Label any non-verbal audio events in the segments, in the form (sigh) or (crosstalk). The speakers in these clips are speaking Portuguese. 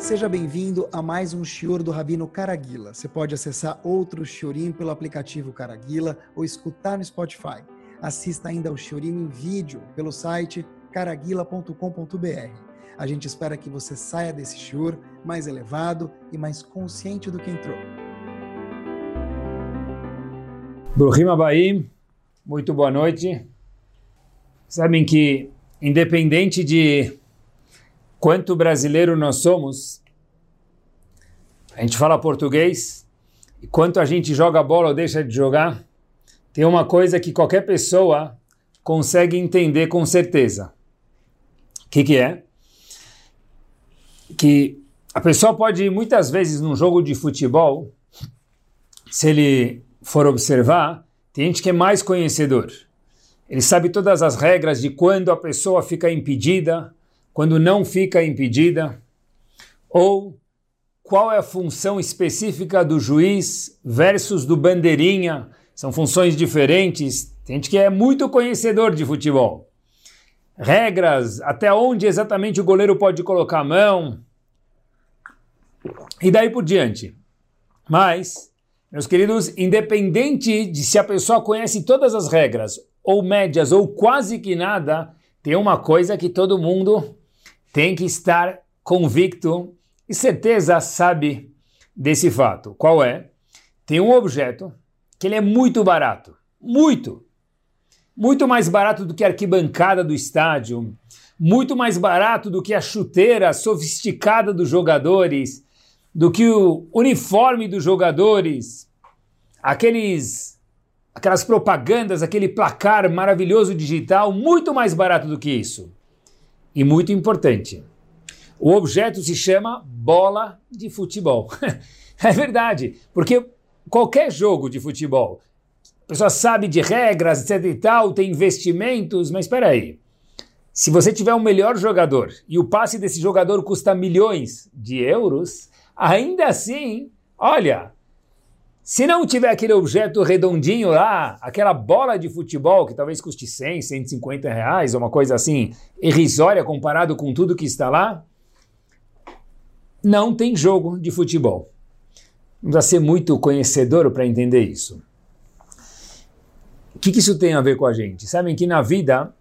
Seja bem-vindo a mais um Shior do Rabino Caraguila. Você pode acessar outro Shiorim pelo aplicativo Caraguila ou escutar no Spotify. Assista ainda ao Shiorim em vídeo pelo site caraguila.com.br. A gente espera que você saia desse Shior mais elevado e mais consciente do que entrou. Bruhim Abaim, muito boa noite. Sabem que, independente de quanto brasileiro nós somos, a gente fala português, e quanto a gente joga bola ou deixa de jogar, tem uma coisa que qualquer pessoa consegue entender com certeza. O que, que é? Que a pessoa pode, muitas vezes, num jogo de futebol, se ele for observar, tem gente que é mais conhecedor. Ele sabe todas as regras de quando a pessoa fica impedida, quando não fica impedida, ou qual é a função específica do juiz versus do bandeirinha, são funções diferentes. Tem gente que é muito conhecedor de futebol. Regras, até onde exatamente o goleiro pode colocar a mão, e daí por diante. Mas, meus queridos, independente de se a pessoa conhece todas as regras, ou médias, ou quase que nada, tem uma coisa que todo mundo tem que estar convicto e certeza sabe desse fato. Qual é? Tem um objeto que ele é muito barato, muito, muito mais barato do que a arquibancada do estádio, muito mais barato do que a chuteira sofisticada dos jogadores, do que o uniforme dos jogadores, aqueles aquelas propagandas, aquele placar maravilhoso digital, muito mais barato do que isso e muito importante. O objeto se chama bola de futebol. (laughs) é verdade, porque qualquer jogo de futebol, a pessoa sabe de regras, etc e tal, tem investimentos, mas espera aí. Se você tiver um melhor jogador e o passe desse jogador custa milhões de euros, ainda assim, olha, se não tiver aquele objeto redondinho lá, aquela bola de futebol que talvez custe 100, 150 reais, uma coisa assim irrisória comparado com tudo que está lá, não tem jogo de futebol. Não precisa ser muito conhecedor para entender isso. O que, que isso tem a ver com a gente? Sabem que na vida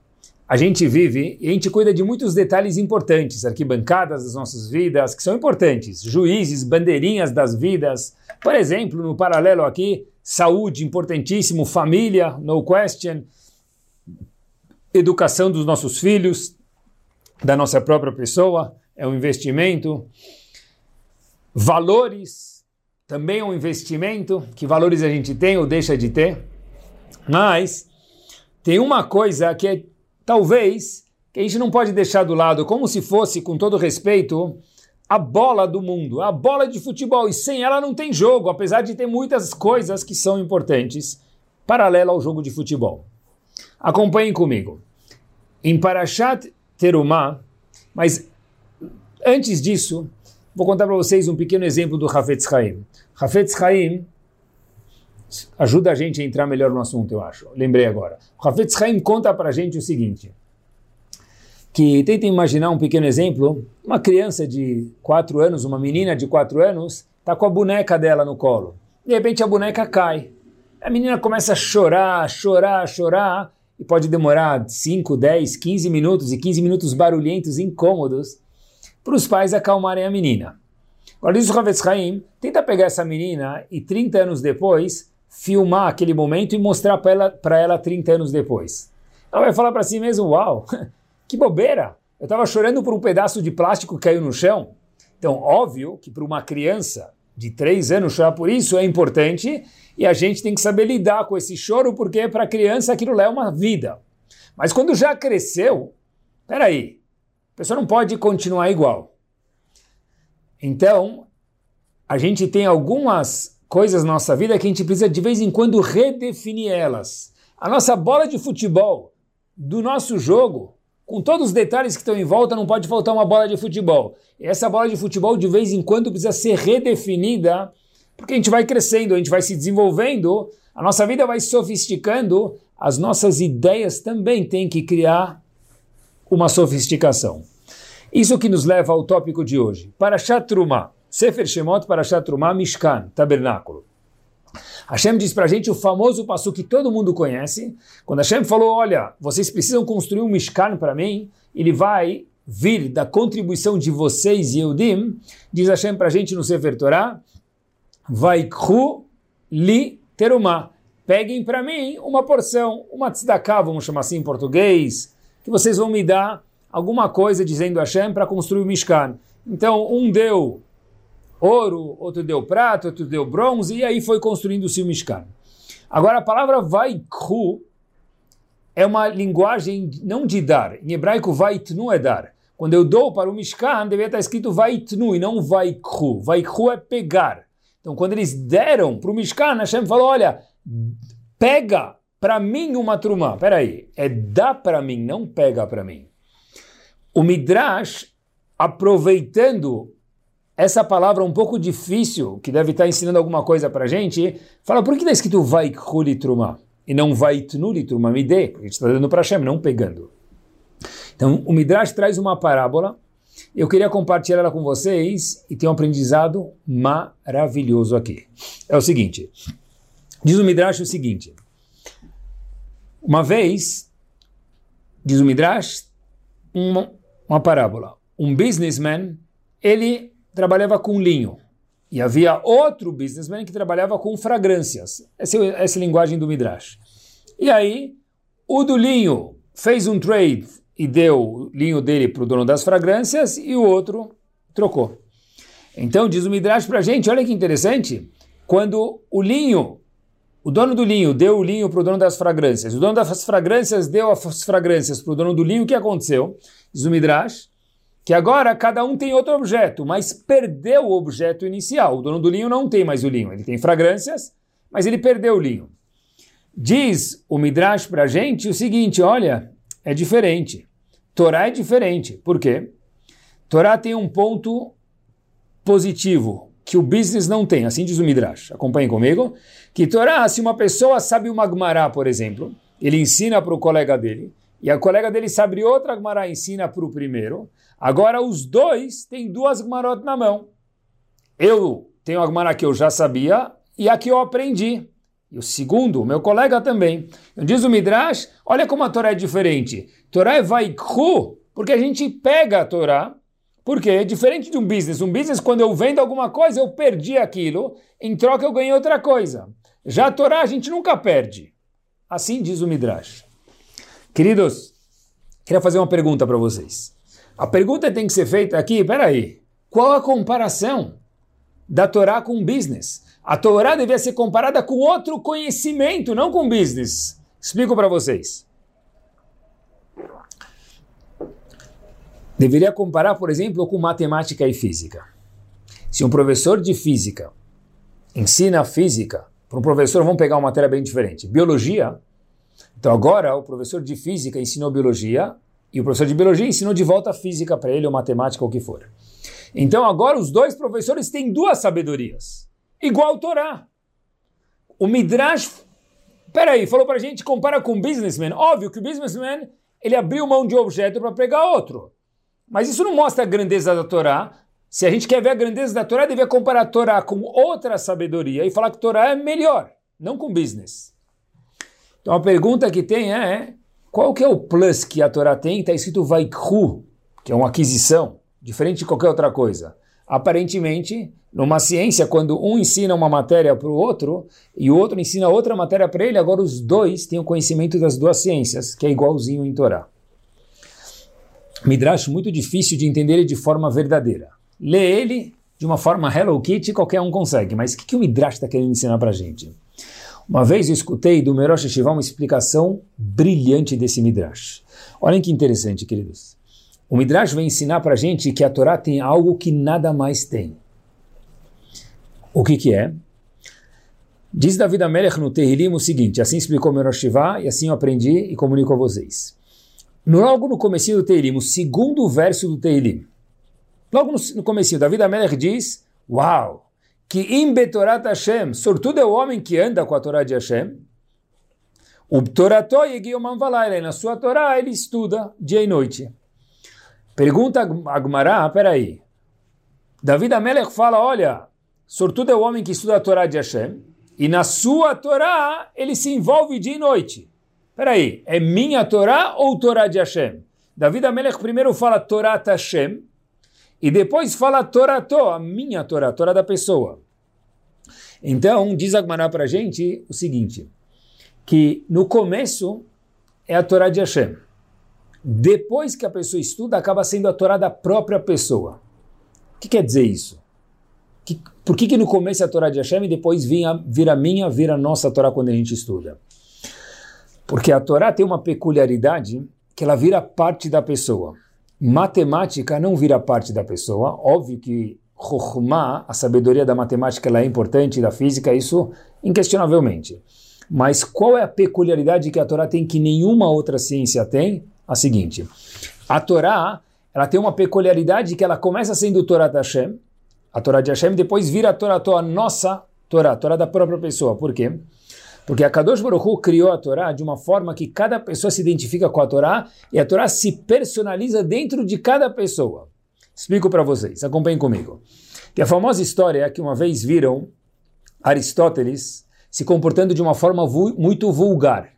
a gente vive e a gente cuida de muitos detalhes importantes, arquibancadas das nossas vidas, que são importantes, juízes, bandeirinhas das vidas. Por exemplo, no paralelo aqui, saúde, importantíssimo, família, no question, educação dos nossos filhos, da nossa própria pessoa, é um investimento. Valores, também é um investimento, que valores a gente tem ou deixa de ter. Mas tem uma coisa que é talvez, que a gente não pode deixar do lado, como se fosse, com todo respeito, a bola do mundo, a bola de futebol, e sem ela não tem jogo, apesar de ter muitas coisas que são importantes, paralela ao jogo de futebol. Acompanhem comigo. Em Parashat Terumah, mas antes disso, vou contar para vocês um pequeno exemplo do Hafetz Haim. Hafetz Haim ajuda a gente a entrar melhor no assunto, eu acho. Lembrei agora. O Hafetz Haim conta para a gente o seguinte, que tentem imaginar um pequeno exemplo, uma criança de 4 anos, uma menina de 4 anos, está com a boneca dela no colo. De repente a boneca cai. A menina começa a chorar, chorar, chorar, e pode demorar 5, 10, 15 minutos, e 15 minutos barulhentos, incômodos, para os pais acalmarem a menina. Agora diz o Havetz Haim, tenta pegar essa menina e 30 anos depois filmar aquele momento e mostrar para ela, para ela 30 anos depois. Ela vai falar para si mesmo, uau, (laughs) que bobeira, eu estava chorando por um pedaço de plástico que caiu no chão. Então, óbvio que para uma criança de 3 anos chorar por isso é importante e a gente tem que saber lidar com esse choro porque para a criança aquilo é uma vida. Mas quando já cresceu, peraí, a pessoa não pode continuar igual. Então, a gente tem algumas coisas na nossa vida que a gente precisa de vez em quando redefinir elas. A nossa bola de futebol do nosso jogo, com todos os detalhes que estão em volta, não pode faltar uma bola de futebol. E essa bola de futebol de vez em quando precisa ser redefinida, porque a gente vai crescendo, a gente vai se desenvolvendo, a nossa vida vai sofisticando, as nossas ideias também têm que criar uma sofisticação. Isso que nos leva ao tópico de hoje. Para Trumah, Sefer Shemot para Trumah, Mishkan, tabernáculo. Hashem diz para a gente o famoso passo que todo mundo conhece. Quando Hashem falou, olha, vocês precisam construir um Mishkan para mim, ele vai vir da contribuição de vocês, Yehudim, diz Hashem para a gente no Sefer Torah, vai li terumah. Peguem para mim uma porção, uma tzedakah, vamos chamar assim em português, que vocês vão me dar alguma coisa dizendo Hashem para construir o Mishkan. Então, um deu ouro, outro deu prata, outro deu bronze, e aí foi construindo-se o Mishkan. Agora, a palavra vaikhu é uma linguagem não de dar. Em hebraico, vaitnu é dar. Quando eu dou para o Mishkan, deveria estar escrito vaitnu e não vaikhu. Vaikhu é pegar. Então, quando eles deram para o Mishkan, Hashem falou, olha, pega para mim uma trumá. Peraí, é dá para mim, não pega para mim. O Midrash, aproveitando essa palavra um pouco difícil, que deve estar ensinando alguma coisa para a gente, fala, por que está escrito vai trumá e não vai trumá, me dê? Porque a gente está dando para Hashem, não pegando. Então, o Midrash traz uma parábola, eu queria compartilhar ela com vocês e tem um aprendizado maravilhoso aqui. É o seguinte, Diz o Midrash o seguinte: uma vez, diz o Midrash, uma, uma parábola. Um businessman, ele trabalhava com linho. E havia outro businessman que trabalhava com fragrâncias. Essa, essa é a linguagem do Midrash. E aí, o do linho fez um trade e deu o linho dele para o dono das fragrâncias e o outro trocou. Então, diz o Midrash para a gente, olha que interessante, quando o linho o dono do linho deu o linho para o dono das fragrâncias. O dono das fragrâncias deu as fragrâncias para o dono do linho. O que aconteceu? Diz o Midrash, que agora cada um tem outro objeto, mas perdeu o objeto inicial. O dono do linho não tem mais o linho. Ele tem fragrâncias, mas ele perdeu o linho. Diz o Midrash para a gente o seguinte: olha, é diferente. Torá é diferente. Por quê? Torá tem um ponto positivo que o business não tem, assim diz o Midrash. Acompanhem comigo. Que Torá, se uma pessoa sabe uma Gemara, por exemplo, ele ensina para o colega dele, e a colega dele sabe outra e ensina para o primeiro, agora os dois têm duas Gemarot na mão. Eu tenho a Gemara que eu já sabia e a que eu aprendi. E o segundo, meu colega também. Então, diz o Midrash, olha como a Torá é diferente. Torá é vaiku, porque a gente pega a Torá porque é diferente de um business. Um business, quando eu vendo alguma coisa, eu perdi aquilo, em troca eu ganhei outra coisa. Já a Torá a gente nunca perde. Assim diz o Midrash. Queridos, queria fazer uma pergunta para vocês. A pergunta tem que ser feita aqui, peraí, qual a comparação da Torá com business? A Torá devia ser comparada com outro conhecimento, não com business. Explico para vocês. deveria comparar, por exemplo, com matemática e física. Se um professor de física ensina física, para um professor vamos pegar uma matéria bem diferente, biologia. Então agora o professor de física ensinou biologia e o professor de biologia ensinou de volta física para ele ou matemática ou o que for. Então agora os dois professores têm duas sabedorias, igual o Torá. O Midrash, peraí, falou para a gente, compara com o businessman. Óbvio que o businessman, ele abriu mão de objeto para pegar outro. Mas isso não mostra a grandeza da Torá. Se a gente quer ver a grandeza da Torá, devia comparar a Torá com outra sabedoria e falar que a Torá é melhor, não com business. Então a pergunta que tem é, qual que é o plus que a Torá tem? Está escrito Vaikhu, que é uma aquisição, diferente de qualquer outra coisa. Aparentemente, numa ciência, quando um ensina uma matéria para o outro e o outro ensina outra matéria para ele, agora os dois têm o conhecimento das duas ciências, que é igualzinho em Torá. Midrash muito difícil de entender de forma verdadeira. Lê ele de uma forma Hello Kitty, qualquer um consegue. Mas o que, que o Midrash está querendo ensinar para a gente? Uma vez eu escutei do Merosh Shiva uma explicação brilhante desse Midrash. Olhem que interessante, queridos. O Midrash vem ensinar para gente que a Torá tem algo que nada mais tem. O que, que é? Diz David Amelech no Terrilim o seguinte, assim explicou Merosh Shiva e assim eu aprendi e comunico a vocês. Logo no começo do Teilim, o segundo verso do Teilim, logo no, no começo, David Amelech diz, uau, que im betorat Hashem, sortudo é o homem que anda com a Torá de Hashem, o Torató e na sua Torá ele estuda dia e noite. Pergunta Agmará, peraí. David Amelech fala, olha, sortudo é o homem que estuda a Torá de Hashem, e na sua Torá ele se envolve dia e noite. Peraí, é minha Torá ou Torá de Hashem? David Amelech primeiro fala Torá Hashem, e depois fala Torá To, a minha Torá, a Torá da pessoa. Então, diz Agmará para a gente o seguinte, que no começo é a Torá de Hashem. Depois que a pessoa estuda, acaba sendo a Torá da própria pessoa. O que quer dizer isso? Que, por que, que no começo é a Torá de Hashem e depois vira, vira minha, vira nossa Torá quando a gente estuda? Porque a Torá tem uma peculiaridade que ela vira parte da pessoa. Matemática não vira parte da pessoa. Óbvio que Chokhmah, a sabedoria da matemática, ela é importante, da física, isso inquestionavelmente. Mas qual é a peculiaridade que a Torá tem que nenhuma outra ciência tem? A seguinte, a Torá, ela tem uma peculiaridade que ela começa sendo Torá de Hashem, a Torá de Hashem, depois vira a Torá, a nossa Torá, a Torá da própria pessoa. Por quê? Porque a Kadosh Baruch Hu criou a Torá de uma forma que cada pessoa se identifica com a Torá e a Torá se personaliza dentro de cada pessoa. Explico para vocês, acompanhem comigo. Tem a famosa história que uma vez viram Aristóteles se comportando de uma forma vu muito vulgar.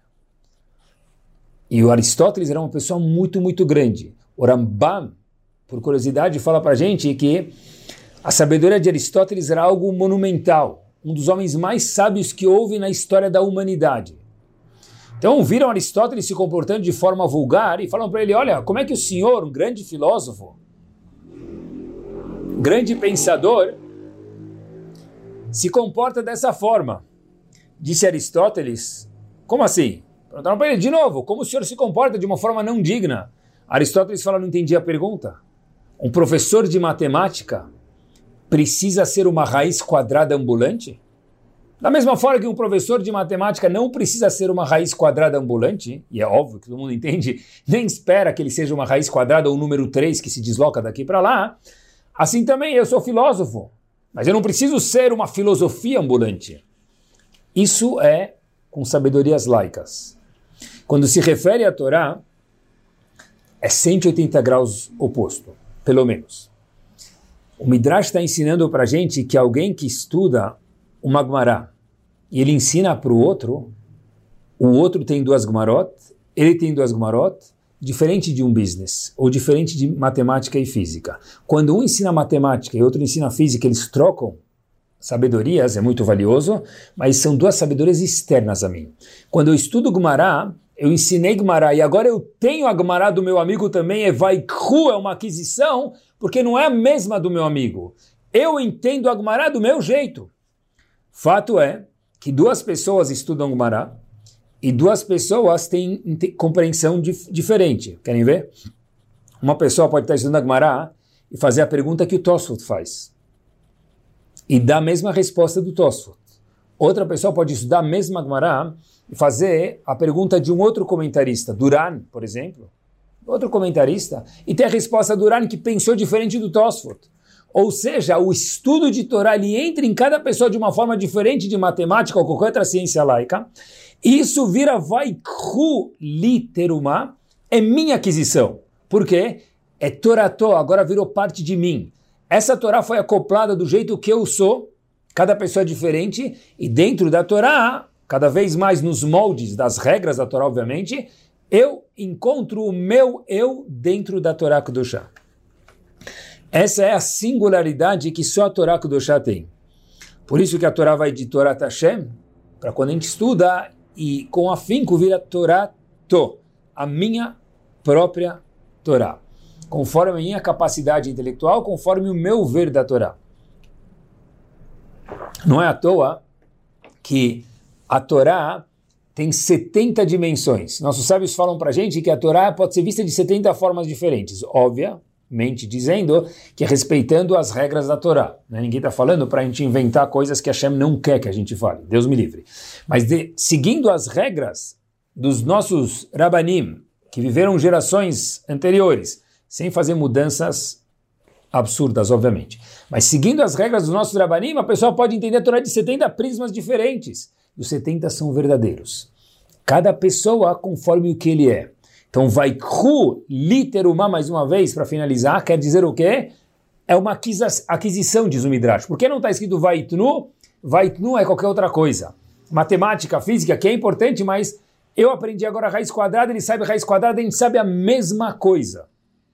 E o Aristóteles era uma pessoa muito, muito grande. O Rambam, por curiosidade, fala para gente que a sabedoria de Aristóteles era algo monumental, um dos homens mais sábios que houve na história da humanidade. Então viram Aristóteles se comportando de forma vulgar e falam para ele: Olha, como é que o senhor, um grande filósofo, grande pensador, se comporta dessa forma. Disse Aristóteles, como assim? Perguntaram para ele de novo, como o senhor se comporta de uma forma não digna? Aristóteles fala, não entendi a pergunta. Um professor de matemática precisa ser uma raiz quadrada ambulante? Da mesma forma que um professor de matemática não precisa ser uma raiz quadrada ambulante, e é óbvio que todo mundo entende, (laughs) nem espera que ele seja uma raiz quadrada ou um número 3 que se desloca daqui para lá, Assim também eu sou filósofo, mas eu não preciso ser uma filosofia ambulante. Isso é com sabedorias laicas. Quando se refere à Torá, é 180 graus oposto, pelo menos. O Midrash está ensinando para a gente que alguém que estuda uma Gemara e ele ensina para o outro, o outro tem duas Gemarot, ele tem duas Gemarot, diferente de um business, ou diferente de matemática e física. Quando um ensina matemática e outro ensina física, eles trocam sabedorias, é muito valioso, mas são duas sabedorias externas a mim. Quando eu estudo Gumará, eu ensinei Gumará e agora eu tenho a Gumará do meu amigo também, é Vaikru, é uma aquisição, porque não é a mesma do meu amigo. Eu entendo a Gumará do meu jeito. Fato é que duas pessoas estudam Gumará, e duas pessoas têm compreensão dif diferente. Querem ver? Uma pessoa pode estar estudando a Gemara e fazer a pergunta que o Tosfot faz. E dar a mesma resposta do Tosfot. Outra pessoa pode estudar a mesma Gemara e fazer a pergunta de um outro comentarista, Duran, por exemplo. Outro comentarista, e ter a resposta do Duran que pensou diferente do Tosfot. Ou seja, o estudo de Torá ele entra em cada pessoa de uma forma diferente de matemática ou qualquer outra ciência laica. Isso vira vaikru literuma, é minha aquisição. Por quê? É Torató, agora virou parte de mim. Essa Torá foi acoplada do jeito que eu sou, cada pessoa é diferente, e dentro da Torá, cada vez mais nos moldes das regras da Torá, obviamente, eu encontro o meu eu dentro da Torá Kudoshá. Essa é a singularidade que só a Torá Kudoshá tem. Por isso que a Torá vai de Torá Tashem, para quando a gente estuda e com afinco vira Torá To, a minha própria Torá. Conforme a minha capacidade intelectual, conforme o meu ver da Torá. Não é à toa que a Torá tem 70 dimensões. Nossos sábios falam para a gente que a Torá pode ser vista de 70 formas diferentes. Óbvia, mente dizendo que é respeitando as regras da Torá. Né? Ninguém está falando para a gente inventar coisas que Hashem não quer que a gente fale. Deus me livre. Mas de, seguindo as regras dos nossos Rabanim, que viveram gerações anteriores, sem fazer mudanças absurdas, obviamente. Mas seguindo as regras dos nossos Rabanim, a pessoa pode entender a Torá de 70 prismas diferentes. Os 70 são verdadeiros. Cada pessoa conforme o que ele é. Então, vai kru, literuma, mais uma vez, para finalizar, quer dizer o quê? É uma aquisição, diz o Midrash. Por que não está escrito vaitnu? Vaitnu é qualquer outra coisa. Matemática, física, que é importante, mas eu aprendi agora raiz quadrada, ele sabe raiz quadrada, a gente sabe a mesma coisa.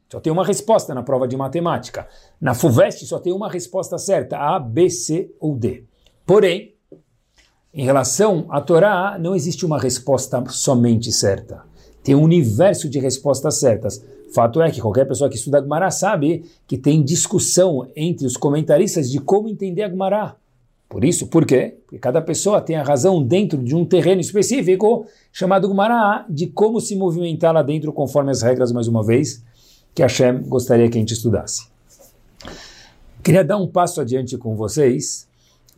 Só tem uma resposta na prova de matemática. Na FUVEST só tem uma resposta certa, A, B, C ou D. Porém, em relação à Torá, não existe uma resposta somente certa. Tem um universo de respostas certas. Fato é que qualquer pessoa que estuda Agmará sabe que tem discussão entre os comentaristas de como entender Agmará. Por isso, por quê? Porque cada pessoa tem a razão dentro de um terreno específico chamado Gumará, de como se movimentar lá dentro conforme as regras, mais uma vez, que Hashem gostaria que a gente estudasse. Queria dar um passo adiante com vocês,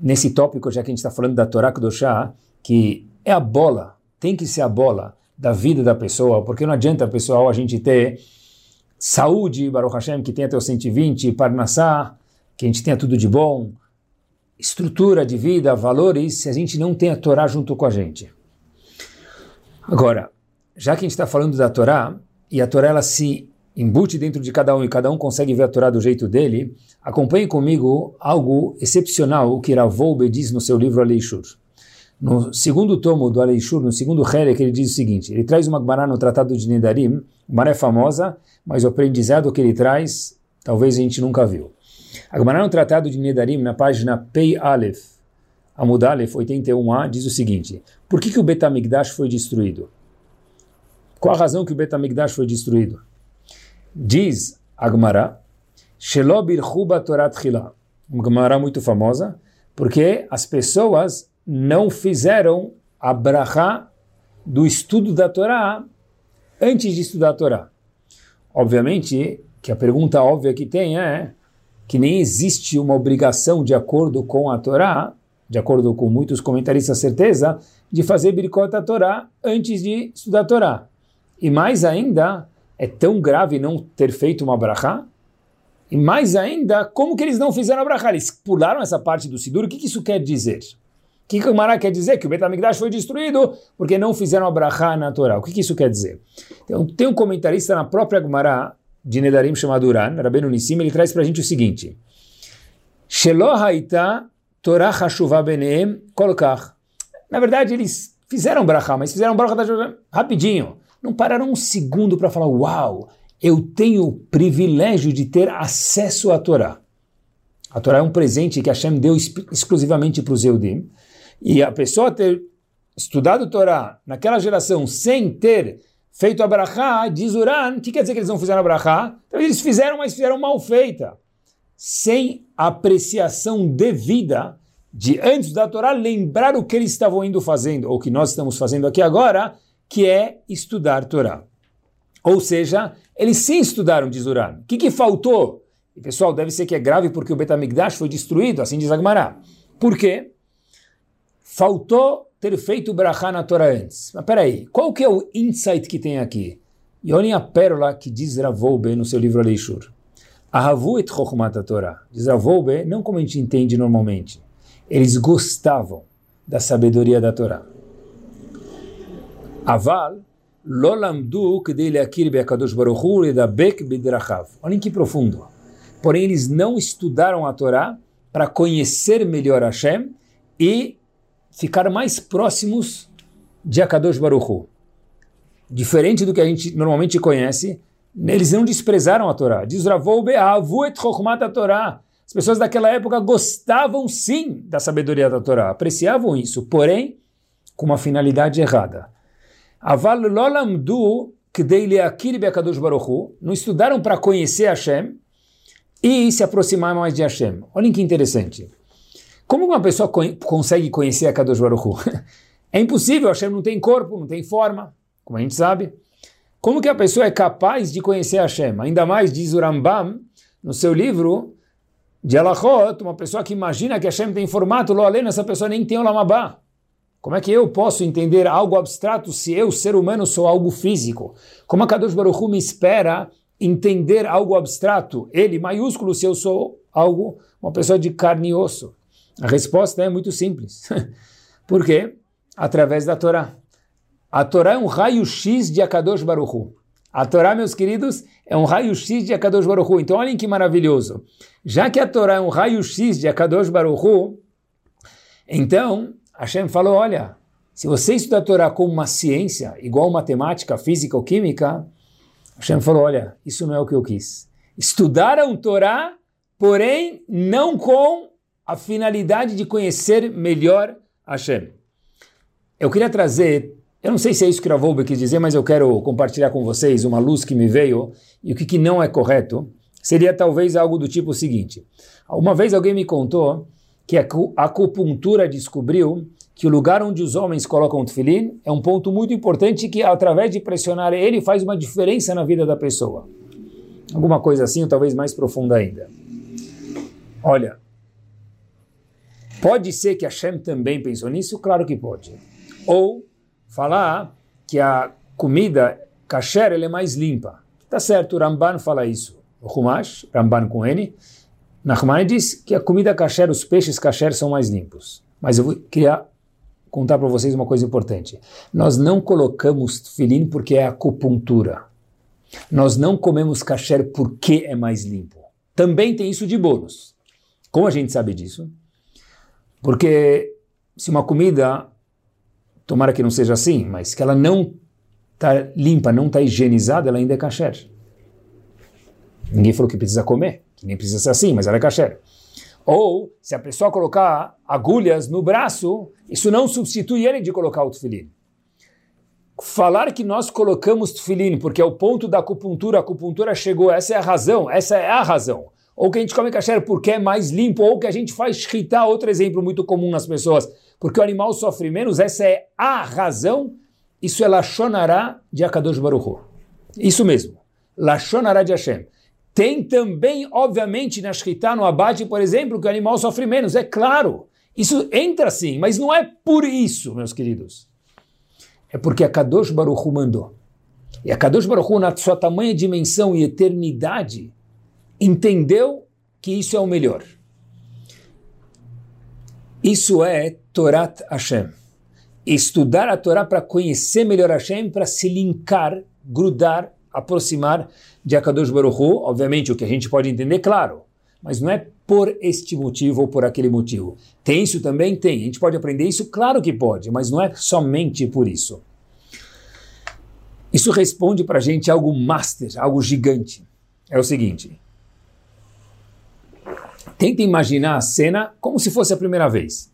nesse tópico, já que a gente está falando da Torá Kudoshá, que é a bola, tem que ser a bola da vida da pessoa, porque não adianta, pessoal, a gente ter saúde, Baruch Hashem, que tenha até os 120, Parnassá, que a gente tenha tudo de bom, estrutura de vida, valores, se a gente não tem a Torá junto com a gente. Agora, já que a gente está falando da Torá, e a Torá ela se embute dentro de cada um e cada um consegue ver a Torá do jeito dele, acompanhe comigo algo excepcional, o que Ravolbe diz no seu livro Aleishur. No segundo tomo do Aleishur, no segundo Herek, ele diz o seguinte, ele traz uma Gemara no Tratado de Nedarim, uma é famosa, mas o aprendizado que ele traz, talvez a gente nunca viu. A Gemara no Tratado de Nedarim, na página Pei Aleph, Amud Aleph 81a, diz o seguinte, por que, que o Betamigdash foi destruído? Qual a razão que o Betamigdash foi destruído? Diz a Gemara, Shelob Irchuba Torat Chila, uma Gemara muito famosa, porque as pessoas não fizeram a brachá do estudo da Torá antes de estudar a Torá. Obviamente que a pergunta óbvia que tem é que nem existe uma obrigação de acordo com a Torá, de acordo com muitos comentaristas, certeza, de fazer Birkot a Torá antes de estudar a Torá. E mais ainda, é tão grave não ter feito uma brachá? E mais ainda, como que eles não fizeram a brachá? Eles pularam essa parte do Sidur, o que, que isso quer dizer? O que, o Mará quer dizer? Que o Betamigdash foi destruído porque não fizeram a brachá na Torá. O que, que isso quer dizer? Então, tem um comentarista na própria Gemara, de Nedarim chamado Uran, Rabbeinu Nissim, ele traz para a gente o seguinte: Shelo haita Torah hashuvah beneem kolkach. Na verdade, eles fizeram brachá, mas fizeram brachá rapidinho. Não pararam um segundo para falar, uau, eu tenho o privilégio de ter acesso à Torá. A Torá é um presente que Hashem deu exclusivamente para os Eudim. E a pessoa ter estudado Torá naquela geração sem ter feito a diz Uran, o que quer dizer que eles não fizeram a? Então eles fizeram, mas fizeram mal feita. Sem apreciação devida de antes da Torá lembrar o que eles estavam indo fazendo, ou que nós estamos fazendo aqui agora, que é estudar Torá. Ou seja, eles sim estudaram, diz Uran. O que, que faltou? E pessoal, deve ser que é grave porque o Betamigdash foi destruído, assim diz Agmará. Por quê? Faltou ter feito o Brachá na Torá antes. Mas peraí, qual que é o insight que tem aqui? E olhem a pérola que diz Ravolbe no seu livro Aleishur. Ahavu et Chokhmat Torá. Diz Ravolbe, não como a gente entende normalmente. Eles gostavam da sabedoria da Torá. Aval lo lamdu kdei leakir be'akadosh baruch hu ledabek bedrachav. Olhem que profundo. Porém, eles não estudaram a Torá para conhecer melhor Hashem e ficar mais próximos de Akadosh Baruch Hu. Diferente do que a gente normalmente conhece, eles não desprezaram a Torá. Diz Ravou Be'avu et Chokhmat Torá. As pessoas daquela época gostavam sim da sabedoria da Torá, apreciavam isso, porém com uma finalidade errada. Aval lolamdu kdei be'akadosh baruch Hu, não estudaram para conhecer Hashem e se aproximar mais de Hashem. Olhem que interessante. Como uma pessoa co consegue conhecer a Kadosh Baruch Hu? É impossível, Hashem não tem corpo, não tem forma, como a gente sabe. Como que a pessoa é capaz de conhecer Hashem? Ainda mais, diz o Rambam, no seu livro de Alachot, uma pessoa que imagina que Hashem tem formato, lo essa pessoa nem tem o Lamabá. Como é que eu posso entender algo abstrato se eu, ser humano, sou algo físico? Como a Kadosh Baruch Hu me espera entender algo abstrato, ele maiúsculo, se eu sou algo, uma pessoa de carne e osso? A resposta é muito simples. (laughs) Por quê? Através da Torá. A Torá é um raio-x de Akadosh Baruchu. A Torá, meus queridos, é um raio-x de Akadosh Baruch Hu. Então, olhem que maravilhoso. Já que a Torá é um raio-x de Akadosh Baruch Hu, então, Hashem falou, olha, se você estudar a Torá como uma ciência, igual matemática, física ou química, Hashem falou, olha, isso não é o que eu quis. Estudar a Torá, porém, não com a finalidade de conhecer melhor Hashem. Eu queria trazer eu não sei se é isso que Ravolbe quis dizer, mas eu quero compartilhar com vocês uma luz que me veio e o que, que não é correto. Seria talvez algo do tipo seguinte. Uma vez alguém me contou que a acupuntura descobriu que o lugar onde os homens colocam o tefilim é um ponto muito importante que, através de pressionar ele, faz uma diferença na vida da pessoa. Alguma coisa assim, ou talvez mais profunda ainda. Olha, pode ser que a Shem também pensou nisso? Claro que pode. Ou falar que a comida kasher é mais limpa. Tá certo, o Ramban fala isso. O Humash, Ramban com N, Nachman diz que a comida kasher, os peixes kasher são mais limpos. Mas eu queria contar para vocês uma coisa importante. Nós não colocamos tefilim porque é acupuntura. Nós não comemos kasher porque é mais limpo. Também tem isso de bônus. Como a gente sabe disso? Porque se uma comida tomara que não seja assim, mas que ela não está limpa, não está higienizada, ela ainda é kasher. Ninguém falou que precisa comer, que nem precisa ser assim, mas ela é kasher. Ou, se a pessoa colocar agulhas no braço, isso não substitui ele de colocar o tefilim. Falar que nós colocamos tefilim porque é o ponto da acupuntura, a acupuntura chegou, essa é a razão, essa é a razão ou que a gente come kasher porque é mais limpo, ou que a gente faz shkita, outro exemplo muito comum nas pessoas, porque o animal sofre menos, essa é a razão, isso é Lashonará de Akadosh Baruch Isso mesmo, Lashonará de Hashem. Tem também, obviamente, na shkita, no abate, por exemplo, que o animal sofre menos, é claro. Isso entra sim, mas não é por isso, meus queridos. É porque a Kadosh Baruch mandou. E a Kadosh Baruch na sua tamanha dimensão e eternidade, entendeu que isso é o melhor. Isso é Torat Hashem. Estudar a Torá para conhecer melhor Hashem, para se linkar, grudar, aproximar de Akadosh Baruch Hu. Obviamente, o que a gente pode entender, claro, mas não é por este motivo ou por aquele motivo. Tem isso também? Tem. A gente pode aprender isso? Claro que pode, mas não é somente por isso. Isso responde para a gente algo master, algo gigante. É o seguinte: Tenta imaginar a cena como se fosse a primeira vez.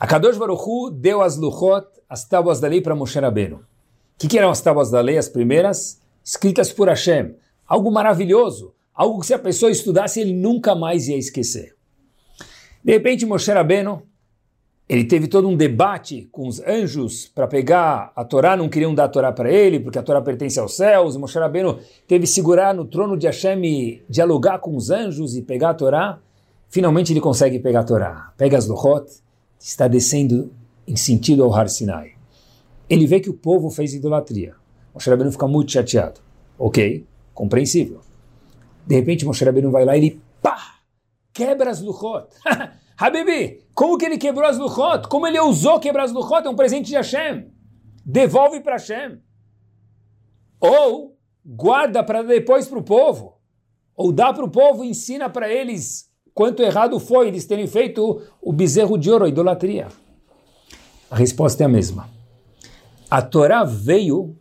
A Kadosh Baruch Hu deu as luchot, as tábuas da lei para Moshe Rabbeinu. O que, que eram as tábuas da lei, as primeiras? Escritas por Hashem. Algo maravilhoso, algo que se a pessoa estudasse ele nunca mais ia esquecer. De repente Moshe Rabbeinu, ele teve todo um debate com os anjos para pegar a Torá, não queriam dar a Torá para ele, porque a Torá pertence aos céus. Moshe Rabbeinu teve que segurar no trono de Hashem e dialogar com os anjos e pegar a Torá. Finalmente ele consegue pegar a Torá. Pega as Lohot, está descendo em sentido ao Har Sinai. Ele vê que o povo fez idolatria. Moshe Rabbeinu fica muito chateado. Ok, compreensível. De repente Moshe Rabbeinu vai lá e ele pá, quebra as Luchot. (laughs) Habibi, como que ele quebrou as Luchot? Como ele ousou quebrar as Luchot? É um presente de Hashem. Devolve para Hashem. Ou guarda para depois para o povo. Ou dá para o povo e ensina para eles quanto errado foi eles terem feito o bezerro de ouro, a idolatria. A resposta é a mesma. A Torá veio,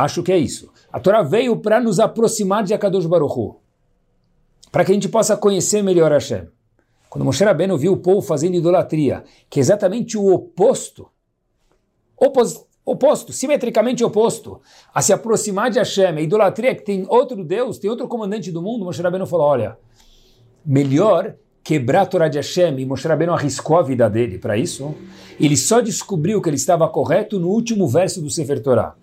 acho que é isso, a Torá veio para nos aproximar de Akadosh Baruch Hu, para que a gente possa conhecer melhor Hashem. Quando Moshe Rabbeinu viu o povo fazendo idolatria, que é exatamente o oposto, opos, oposto, simetricamente oposto, a se aproximar de Hashem, a idolatria que tem outro Deus, tem outro comandante do mundo, Moshe Rabbeinu falou, olha, melhor quebrar a Torá de Hashem, e Moshe Rabbeinu arriscou a vida dele para isso, ele só descobriu que ele estava correto no último verso do Sefer Torah.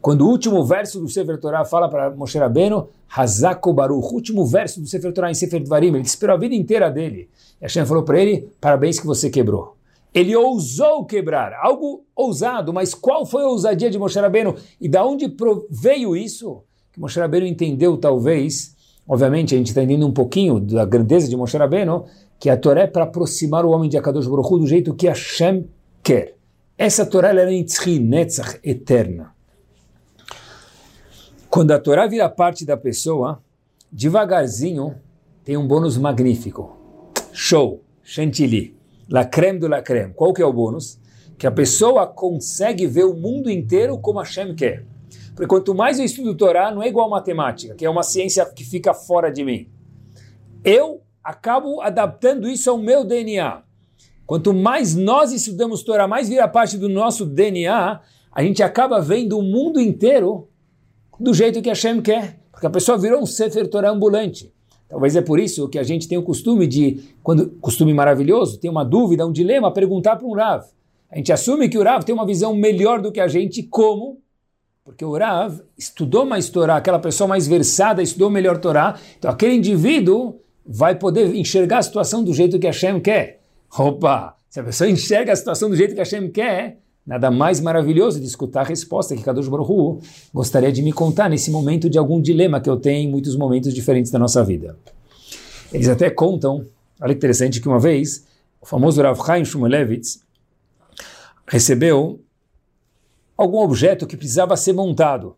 Quando o último verso do Sefer Torah fala para Moshe Rabbeinu, Hazako Baruch, último verso do Sefer Torah em Sefer Dvarim, ele esperou a vida inteira dele. E Hashem falou para ele, parabéns que você quebrou. Ele ousou quebrar, algo ousado, mas qual foi a ousadia de Moshe Rabbeinu? E da onde veio isso? Que Moshe Rabbeinu entendeu, talvez, obviamente a gente está entendendo um pouquinho da grandeza de Moshe Rabbeinu, que a Torá é para aproximar o homem de Akadosh Baruch do jeito que Hashem quer. Essa Torá é Netzach, eterna. Quando a Torá vira parte da pessoa, devagarzinho tem um bônus magnífico. Show, chantilly, la creme do la creme. Qual que é o bônus? Que a pessoa consegue ver o mundo inteiro como Hashem quer. Porque quanto mais eu estudo Torá, não é igual matemática, que é uma ciência que fica fora de mim. Eu acabo adaptando isso ao meu DNA. Quanto mais nós estudamos Torá, mais vira parte do nosso DNA, a gente acaba vendo o mundo inteiro do jeito que Hashem quer. Porque a pessoa virou um Sefer Torah ambulante. Talvez é por isso que a gente tem o costume de, quando costume maravilhoso, tem uma dúvida, um dilema, perguntar para um Rav. A gente assume que o Rav tem uma visão melhor do que a gente, como? Porque o Rav estudou mais Torá, aquela pessoa mais versada estudou melhor Torá, então aquele indivíduo vai poder enxergar a situação do jeito que Hashem quer. Opa! Se a pessoa (laughs) enxerga a situação do jeito que Hashem quer, nada mais maravilhoso de escutar a resposta que Kadosh Baruch Hu gostaria de me contar nesse momento de algum dilema que eu tenho em muitos momentos diferentes da nossa vida. Eles até contam, olha que interessante, que uma vez o famoso Rav Chaim Shmulevitz recebeu algum objeto que precisava ser montado.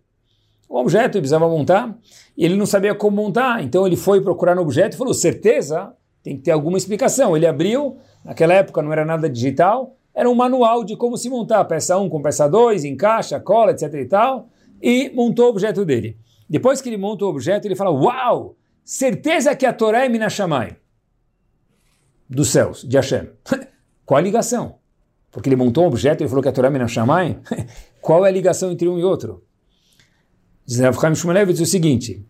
O objeto ele precisava montar e ele não sabia como montar, então ele foi procurar no objeto e falou: certeza, tem que ter alguma explicação. Ele abriu, naquela época não era nada digital, era um manual de como se montar peça 1 com peça 2, encaixa, cola, etc e tal, e montou o objeto dele. Depois que ele monta o objeto, ele fala: Uau! Certeza que a Torá é Minashamai dos céus, de Hashem. (laughs) Qual a ligação? Porque ele montou um objeto e falou que a Torá é Minashamai? (laughs) Qual é a ligação entre um e outro? Diz Rav Shmulevitz o seguinte,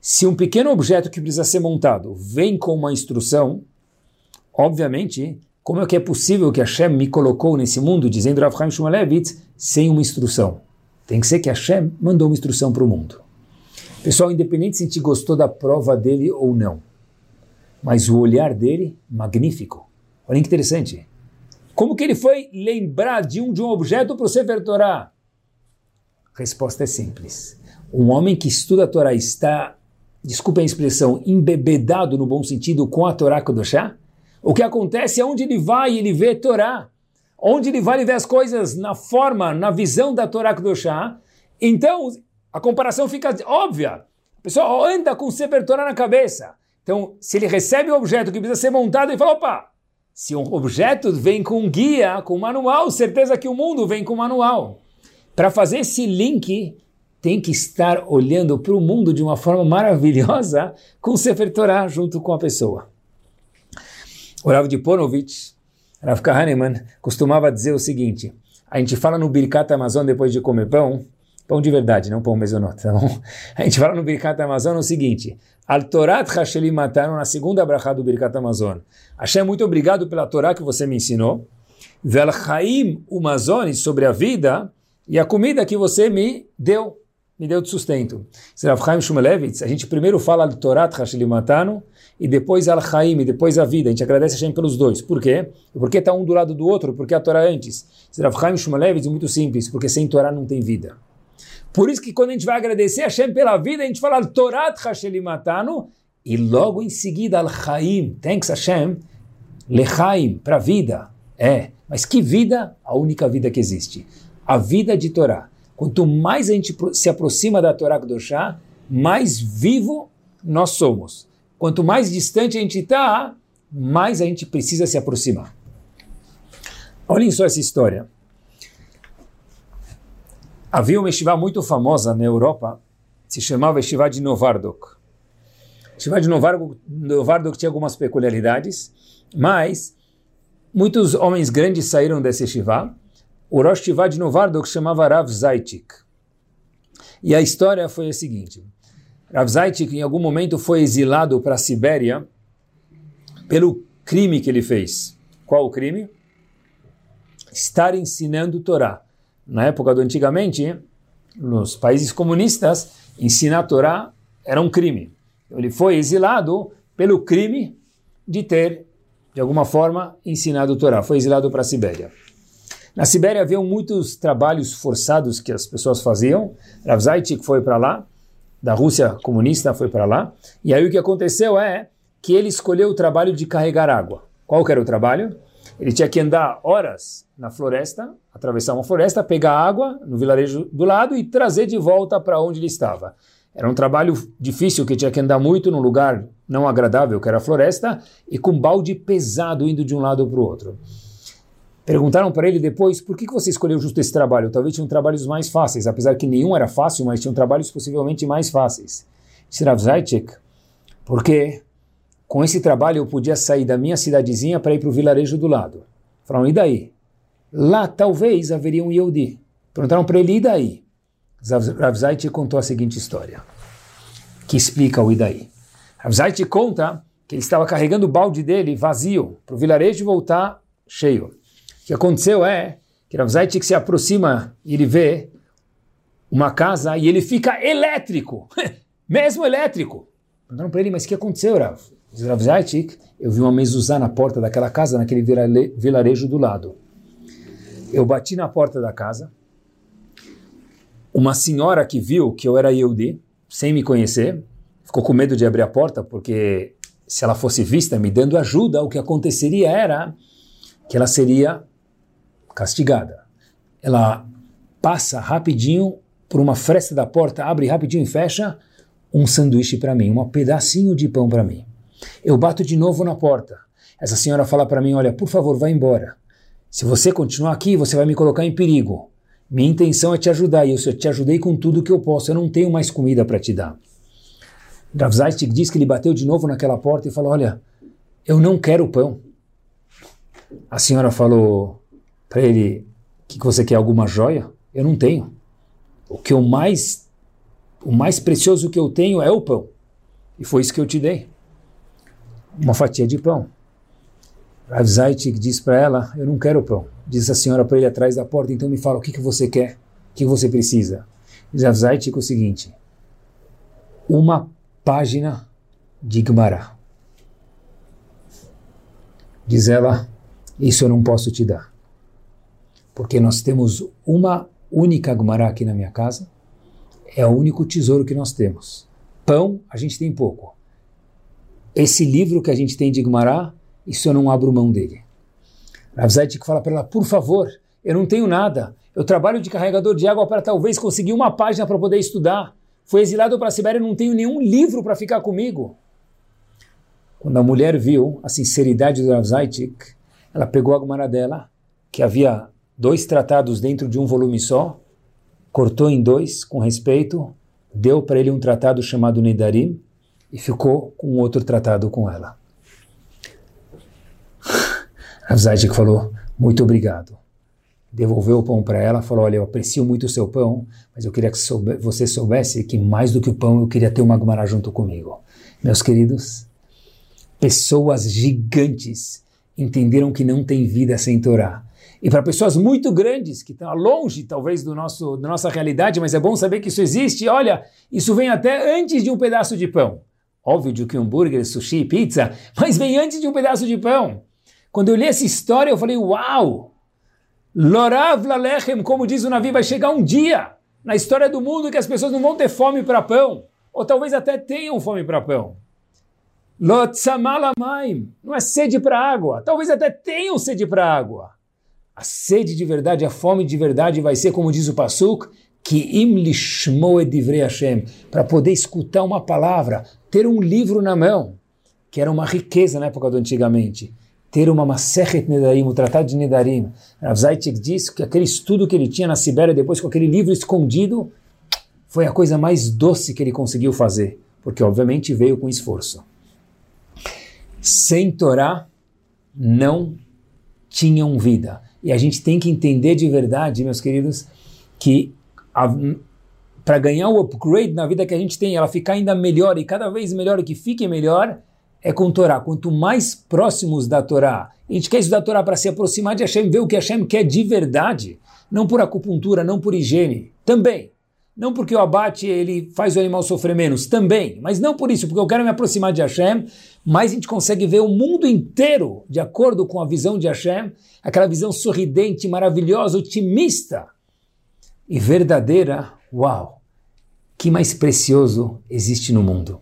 se um pequeno objeto que precisa ser montado vem com uma instrução, obviamente, como é que é possível que Hashem me colocou nesse mundo, dizendo Rav Chaim Shmulevitz, sem uma instrução? Tem que ser que Hashem mandou uma instrução para o mundo. Pessoal, independente se a gente gostou da prova dele ou não, mas o olhar dele, magnífico. Olha que interessante. Como que ele foi lembrar de um, de um objeto para o Sefer Torah? Resposta é simples. Um homem que estuda a Torá está, desculpe a expressão, embebedado no bom sentido com a Torá Kodoshá? O que acontece é onde ele vai, ele vê Torá. Onde ele vai, ele vê as coisas na forma, na visão da Torá Kodoshá. Então, a comparação fica óbvia. A pessoa anda com o Sefer Torá na cabeça. Então, se ele recebe um objeto que precisa ser montado, ele fala, opa, se um objeto vem com guia, com manual, certeza que o mundo vem com manual. Para fazer esse link, tem que estar olhando para o mundo de uma forma maravilhosa com o Sefer Torah junto com a pessoa. O Rav de Ponovitch, Rav Kahneman, costumava dizer o seguinte, a gente fala no Birkat Amazon depois de comer pão, pão de verdade, não pão mesonot, tá bom? A gente fala no Birkat Amazon o seguinte, Al Torat Hashelim Mataron, na segunda brachá do Birkat Amazon. Hashem, muito obrigado pela Torá que você me ensinou. Vel Chaim Umazoni, sobre a vida e a comida que você me deu, me deu de sustento. Chaim a gente primeiro fala Al Torat Hashelim Mataron e depois Al Chaim, e depois a vida. A gente agradece a Hashem pelos dois. Por quê? Porque está um do lado do outro, porque a Torá é antes. Rav Chaim Shumelevitz, muito simples, porque sem Torá não tem vida. Por isso que quando a gente vai agradecer a Hashem pela vida, a gente fala Torat Hashelimatanu e logo em seguida Al-Chaim, thanks Hashem, Lechaim, para a vida. É, mas que vida? A única vida que existe. A vida de Torá. Quanto mais a gente se aproxima da Torá Kedoshá, mais vivo nós somos. Quanto mais distante a gente está, mais a gente precisa se aproximar. Olhem só essa história. Havia uma estivá muito famosa na Europa, se chamava estivá de Novardok. Estivá de Novardok, Novardok tinha algumas peculiaridades, mas muitos homens grandes saíram dessa estivá. O Rosh Estivá de Novardok chamava Rav Zaitik. E a história foi a seguinte. Rav Zaitik, em algum momento, foi exilado para a Sibéria pelo crime que ele fez. Qual o crime? Estar ensinando Torá na época do antigamente, nos países comunistas, ensinar Torá era um crime. Ele foi exilado pelo crime de ter, de alguma forma, ensinado Torá. Foi exilado para a Sibéria. Na Sibéria haviam muitos trabalhos forçados que as pessoas faziam. Rav Zaitik foi para lá, da Rússia comunista foi para lá. E aí o que aconteceu é que ele escolheu o trabalho de carregar água. Qual que era o trabalho? Ele tinha que andar horas na floresta, atravessar uma floresta, pegar água no vilarejo do lado e trazer de volta para onde ele estava. Era um trabalho difícil, que tinha que andar muito num lugar não agradável, que era a floresta, e com balde pesado indo de um lado para o outro. Perguntaram para ele depois, por que você escolheu justo esse trabalho? Talvez tinham trabalhos mais fáceis, apesar que nenhum era fácil, mas tinham trabalhos possivelmente mais fáceis. Rav Zaychik, porque com esse trabalho eu podia sair da minha cidadezinha para ir para o vilarejo do lado. Falaram, e daí? Lá talvez haveria um Yehudi. Perguntaram para ele, e daí? Rav contou a seguinte história, que explica o Idaí. Rav Zayt conta que ele estava carregando o balde dele vazio para o vilarejo voltar cheio. O que aconteceu é que Rav se aproxima e ele vê uma casa e ele fica elétrico, (laughs) mesmo elétrico. Perguntaram para ele, mas o que aconteceu, Rav? Diz Rav eu vi uma mezuzá na porta daquela casa, naquele vilarejo do lado. Eu bati na porta da casa, uma senhora que viu que eu era Yehudi, sem me conhecer, ficou com medo de abrir a porta, porque se ela fosse vista me dando ajuda, o que aconteceria era que ela seria castigada. Ela passa rapidinho por uma fresta da porta, abre rapidinho e fecha um sanduíche para mim, um pedacinho de pão para mim. Eu bato de novo na porta. Essa senhora fala para mim: Olha, por favor, vá embora. Se você continuar aqui, você vai me colocar em perigo. Minha intenção é te ajudar e eu te ajudei com tudo que eu posso. Eu não tenho mais comida para te dar. Rav diz que ele bateu de novo naquela porta e falou: Olha, eu não quero pão. A senhora falou para ele: que, você quer? Alguma joia? Eu não tenho. O que eu mais, o mais precioso que eu tenho é o pão. E foi isso que eu te dei. Uma fatia de pão. Rav Zaitik diz para ela: Eu não quero pão. Diz a senhora para ele atrás da porta: Então me fala o que, que você quer, o que você precisa. Diz Rav Zaitik o seguinte: Uma página de Gemara. Diz ela: Isso eu não posso te dar. Porque nós temos uma única Gemara aqui na minha casa. É o único tesouro que nós temos. Pão, a gente tem pouco. Esse livro que a gente tem de Gemara isso eu não abro mão dele. Rav fala para ela, por favor, eu não tenho nada. Eu trabalho de carregador de água para talvez conseguir uma página para poder estudar. Fui exilado para a Sibéria não tenho nenhum livro para ficar comigo. Quando a mulher viu a sinceridade do Rav ela pegou a Gemara dela, que havia dois tratados dentro de um volume só, cortou em dois, com respeito, deu para ele um tratado chamado Nedarim e ficou com outro tratado com ela. (laughs) Rav Zaydik falou, muito obrigado. Devolveu o pão para ela, falou, olha, eu aprecio muito o seu pão, mas eu queria que soube você soubesse que mais do que o pão, eu queria ter uma Gemara junto comigo. Meus queridos, pessoas gigantes entenderam que não tem vida sem Torá. E para pessoas muito grandes, que estão longe, talvez, do nosso, da nossa realidade, mas é bom saber que isso existe, olha, isso vem até antes de um pedaço de pão. Óbvio de que hambúrguer, sushi, pizza, (laughs) mas vem antes de um pedaço de pão. Quando eu li essa história, eu falei, uau! Lorav Lalechem, como diz o Navi, vai chegar um dia na história do mundo que as pessoas não vão ter fome para pão, ou talvez até tenham fome para pão. Lotzamalamaim, não é sede para água, talvez até tenham sede para água. A sede de verdade, a fome de verdade vai ser, como diz o Pasuk, que Hashem, para poder escutar uma palavra, ter um livro na mão, que era uma riqueza na época do antigamente ter uma Masechet Nedarim, o Tratado de Nedarim. Rav diz que aquele estudo que ele tinha na Sibéria, depois com aquele livro escondido, foi a coisa mais doce que ele conseguiu fazer, porque obviamente veio com esforço. Sem Torá, não tinham vida. E a gente tem que entender de verdade, meus queridos, que para ganhar o upgrade na vida que a gente tem, ela ficar ainda melhor e cada vez melhor e que fique melhor, é com Torá. Quanto mais próximos da Torá, a gente quer estudar a Torá para se aproximar de Hashem, ver o que Hashem quer de verdade, não por acupuntura, não por higiene, também. Não porque o abate ele faz o animal sofrer menos, também. Mas não por isso, porque eu quero me aproximar de Hashem, mais a gente consegue ver o mundo inteiro de acordo com a visão de Hashem, aquela visão sorridente, maravilhosa, otimista e verdadeira. Uau! Que mais precioso existe no mundo?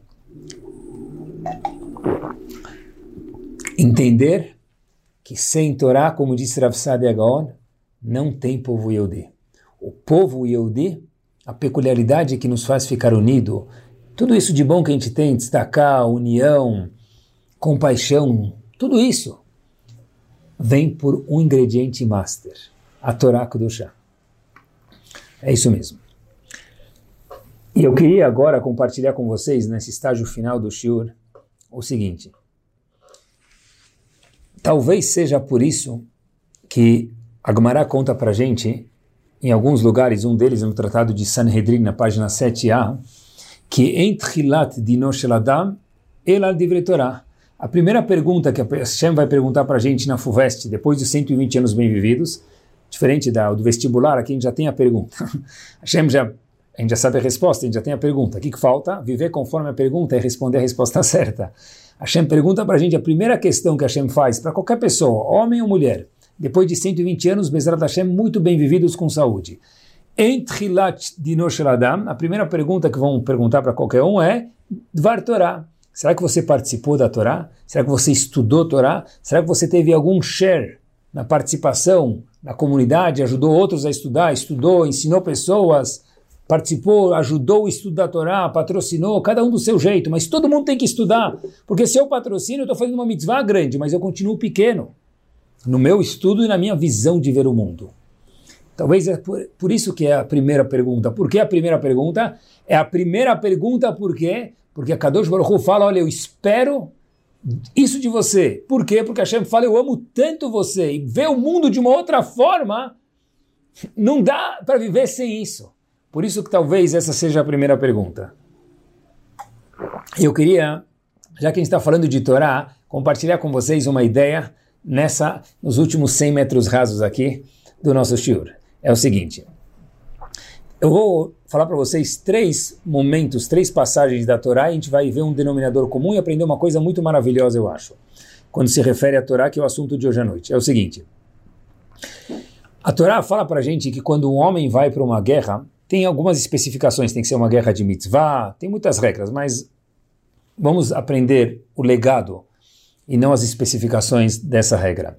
entender que sem Torá, como disse Rav Sadi Agaon, não tem povo Yehudi. O povo Yehudi, a peculiaridade que nos faz ficar unido, tudo isso de bom que a gente tem, destacar, união, compaixão, tudo isso vem por um ingrediente master, a Torá Kudoshá. É isso mesmo. E eu queria agora compartilhar com vocês, nesse estágio final do Shiur, o seguinte. Talvez seja por isso que a Gemara conta para gente, em alguns lugares, um deles no Tratado de Sanhedrin, na página 7a, que Entchilat Dinosh Adam Elal Divre Torah. A primeira pergunta que a Hashem vai perguntar para a gente na FUVEST, depois dos 120 anos bem vividos, diferente da, do vestibular, aqui a gente já tem a pergunta. (laughs) Hashem já a gente já sabe a resposta, a gente já tem a pergunta. O que, que falta? Viver conforme a pergunta e responder a resposta (laughs) certa. Hashem pergunta para a gente a primeira questão que Hashem faz para qualquer pessoa, homem ou mulher, depois de 120 anos, Bezrat Hashem, muito bem vividos com saúde. Entchilat Dinosh Adam, a primeira pergunta que vão perguntar para qualquer um é Dvar Torah. Será que você participou da Torá? Será que você estudou Torá? Será que você teve algum share na participação na comunidade, ajudou outros a estudar, estudou, ensinou pessoas? participou, ajudou o estudo da Torá, patrocinou, cada um do seu jeito, mas todo mundo tem que estudar, porque se eu patrocino, eu estou fazendo uma mitzvah grande, mas eu continuo pequeno no meu estudo e na minha visão de ver o mundo. Talvez é por, por isso que é a primeira pergunta. Por que a primeira pergunta? É a primeira pergunta por quê? Porque a Kadosh Hu fala, olha, eu espero isso de você. Por quê? Porque a Hashem fala, eu amo tanto você, e ver o mundo de uma outra forma, não dá para viver sem isso. Por isso que talvez essa seja a primeira pergunta. Eu queria, já que a gente está falando de Torá, compartilhar com vocês uma ideia nessa, nos últimos 100 metros rasos aqui do nosso shiur. É o seguinte, eu vou falar para vocês três momentos, três passagens da Torá e a gente vai ver um denominador comum e aprender uma coisa muito maravilhosa, eu acho, quando se refere à Torá, que é o assunto de hoje à noite. É o seguinte, a Torá fala para gente que quando um homem vai para uma guerra, tem algumas especificações, tem que ser uma guerra de mitzvah, tem muitas regras, mas vamos aprender o legado e não as especificações dessa regra.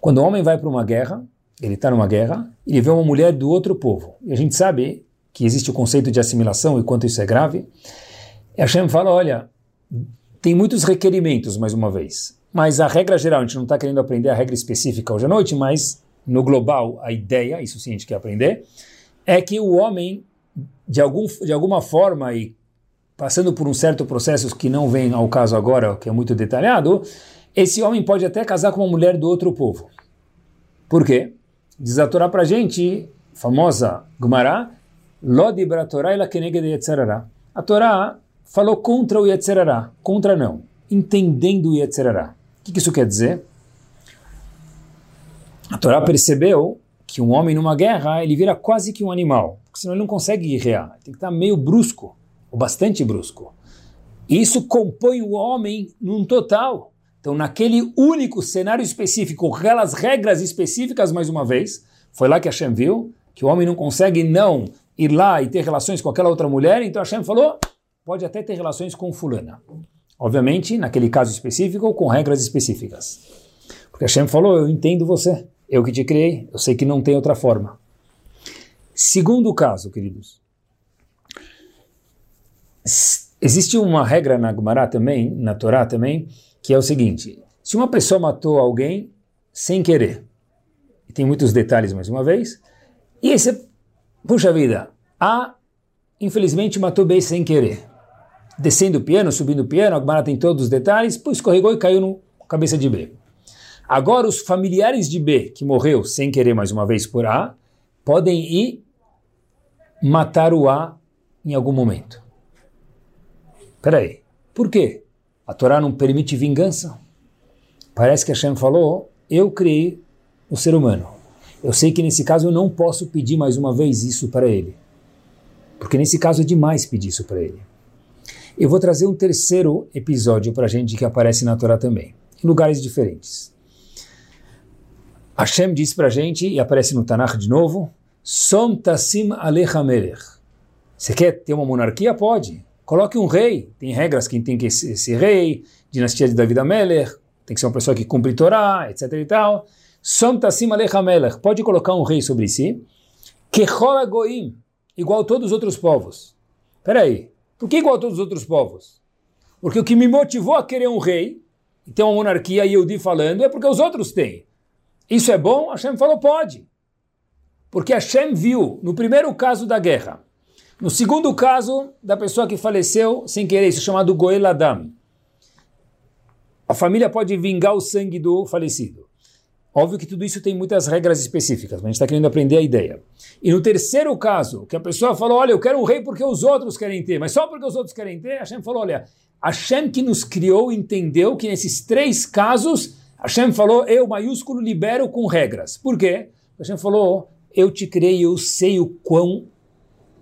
Quando o homem vai para uma guerra, ele está numa guerra, ele vê uma mulher do outro povo. E a gente sabe que existe o conceito de assimilação e quanto isso é grave. Hashem fala, olha, tem muitos requerimentos, mais uma vez. Mas a regra geral, a gente não está querendo aprender a regra específica hoje à noite, mas no global, a ideia, isso sim a gente quer aprender, é que o homem, de, algum, de alguma forma, e passando por um certo processo que não vem ao caso agora, que é muito detalhado, esse homem pode até casar com uma mulher do outro povo. Por quê? Diz a Torá para gente, famosa Gumara, Lodibra Torá ela keneged Yetzerará. A Torá falou contra o Yetzerará, contra não, entendendo o Yetzerará. O que, isso quer dizer? A Torá percebeu que um homem numa guerra, ele vira quase que um animal, porque senão ele não consegue guerrear, tem que estar meio brusco, ou bastante brusco. E isso compõe o homem num total. Então, naquele único cenário específico, aquelas regras específicas, mais uma vez, foi lá que Hashem viu que o homem não consegue não ir lá e ter relações com aquela outra mulher, então Hashem falou, pode até ter relações com fulana. Obviamente, naquele caso específico, com regras específicas. Porque Hashem falou, eu entendo você. Eu que te criei, eu sei que não tem outra forma. Segundo caso, queridos. Existe uma regra na Gemara também, na Torá também, que é o seguinte: se uma pessoa matou alguém sem querer, e tem muitos detalhes mais uma vez, e esse, puxa vida, A, infelizmente matou B sem querer. Descendo o piano, subindo o piano, a tem todos os detalhes, pô, escorregou e caiu no cabeça de B. Agora, os familiares de B, que morreu sem querer mais uma vez por A, podem ir matar o A em algum momento. Peraí, por quê? A Torá não permite vingança? Parece que Hashem falou, eu criei o ser humano. Eu sei que nesse caso eu não posso pedir mais uma vez isso para ele. Porque nesse caso é demais pedir isso para ele. Eu vou trazer um terceiro episódio para a gente que aparece na Torá também, em lugares diferentes. Hashem diz para a gente, e aparece no Tanakh de novo, Som tassim alecha melech. Você quer ter uma monarquia? Pode. Coloque um rei. Tem regras quem tem que ser, rei, dinastia de David Amelech, tem que ser uma pessoa que cumpre Torá, etc e tal. Som tassim alecha pode colocar um rei sobre si. Kechola goim, igual a todos os outros povos. Peraí, por que igual a todos os outros povos? Porque o que me motivou a querer um rei, e ter uma monarquia Yehudi falando, é porque os outros têm. Isso é bom? Hashem falou, pode. Porque Hashem viu, no primeiro caso da guerra, no segundo caso da pessoa que faleceu sem querer, isso é chamado Goel Adam. A família pode vingar o sangue do falecido. Óbvio que tudo isso tem muitas regras específicas, mas a gente está querendo aprender a ideia. E no terceiro caso, que a pessoa falou, olha, eu quero um rei porque os outros querem ter, mas só porque os outros querem ter, Hashem falou, olha, Hashem que nos criou entendeu que nesses três casos, Hashem falou, eu maiúsculo libero com regras. Por quê? Hashem falou, eu te criei, eu sei o quão,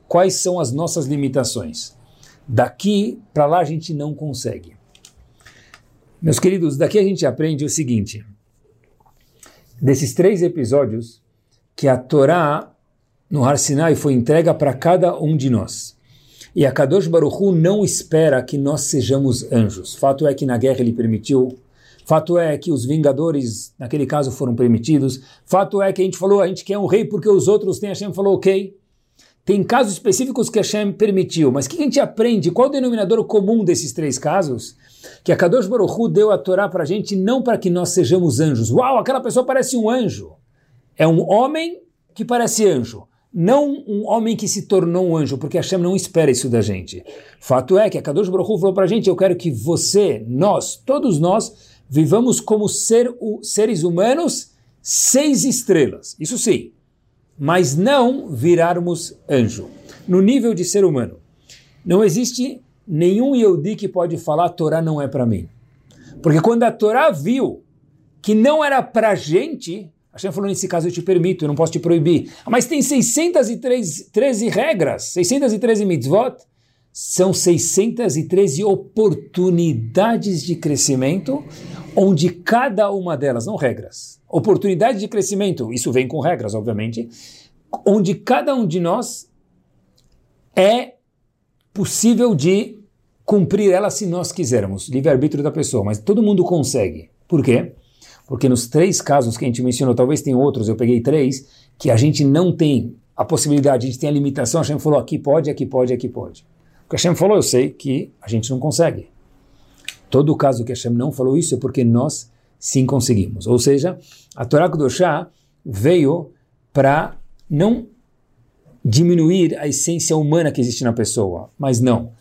quais são as nossas limitações. Daqui para lá a gente não consegue. Meus queridos, daqui a gente aprende o seguinte: desses três episódios, que a Torá no Har Sinai foi entrega para cada um de nós. E a Kadosh Baruch Hu não espera que nós sejamos anjos. Fato é que na guerra ele permitiu. Fato é que os Vingadores, naquele caso, foram permitidos. Fato é que a gente falou, a gente quer um rei porque os outros têm. Hashem falou, ok. Tem casos específicos que Hashem permitiu, mas o que a gente aprende? Qual o denominador comum desses três casos? Que a Kadosh Baruch Hu deu a Torá para a gente não para que nós sejamos anjos. Uau, aquela pessoa parece um anjo. É um homem que parece anjo. Não um homem que se tornou um anjo, porque Hashem não espera isso da gente. Fato é que a Kadosh Baruch Hu falou para a gente, eu quero que você, nós, todos nós, vivamos como ser, seres humanos seis estrelas. Isso sim mas não virarmos anjo, no nível de ser humano. Não existe nenhum Yehudi que pode falar a Torá não é para mim. Porque quando a Torá viu que não era para gente, Hashem falou, nesse caso eu te permito, eu não posso te proibir. Mas tem 613 regras, 613 mitzvot, são 613 oportunidades de crescimento, onde cada uma delas, não regras, oportunidade de crescimento, isso vem com regras, obviamente, onde cada um de nós é possível de cumprir ela se nós quisermos, livre-arbítrio da pessoa, mas todo mundo consegue. Por quê? Porque nos três casos que a gente mencionou, talvez tenha outros, eu peguei três, que a gente não tem a possibilidade, a gente tem a limitação, a Hashem falou aqui pode, aqui pode, aqui pode. O que a Hashem falou, eu sei que a gente não consegue. Todo caso que a Hashem não falou isso é porque nós sim conseguimos. Ou seja, a Torá Kudoshá veio para não diminuir a essência humana que existe na pessoa, mas não,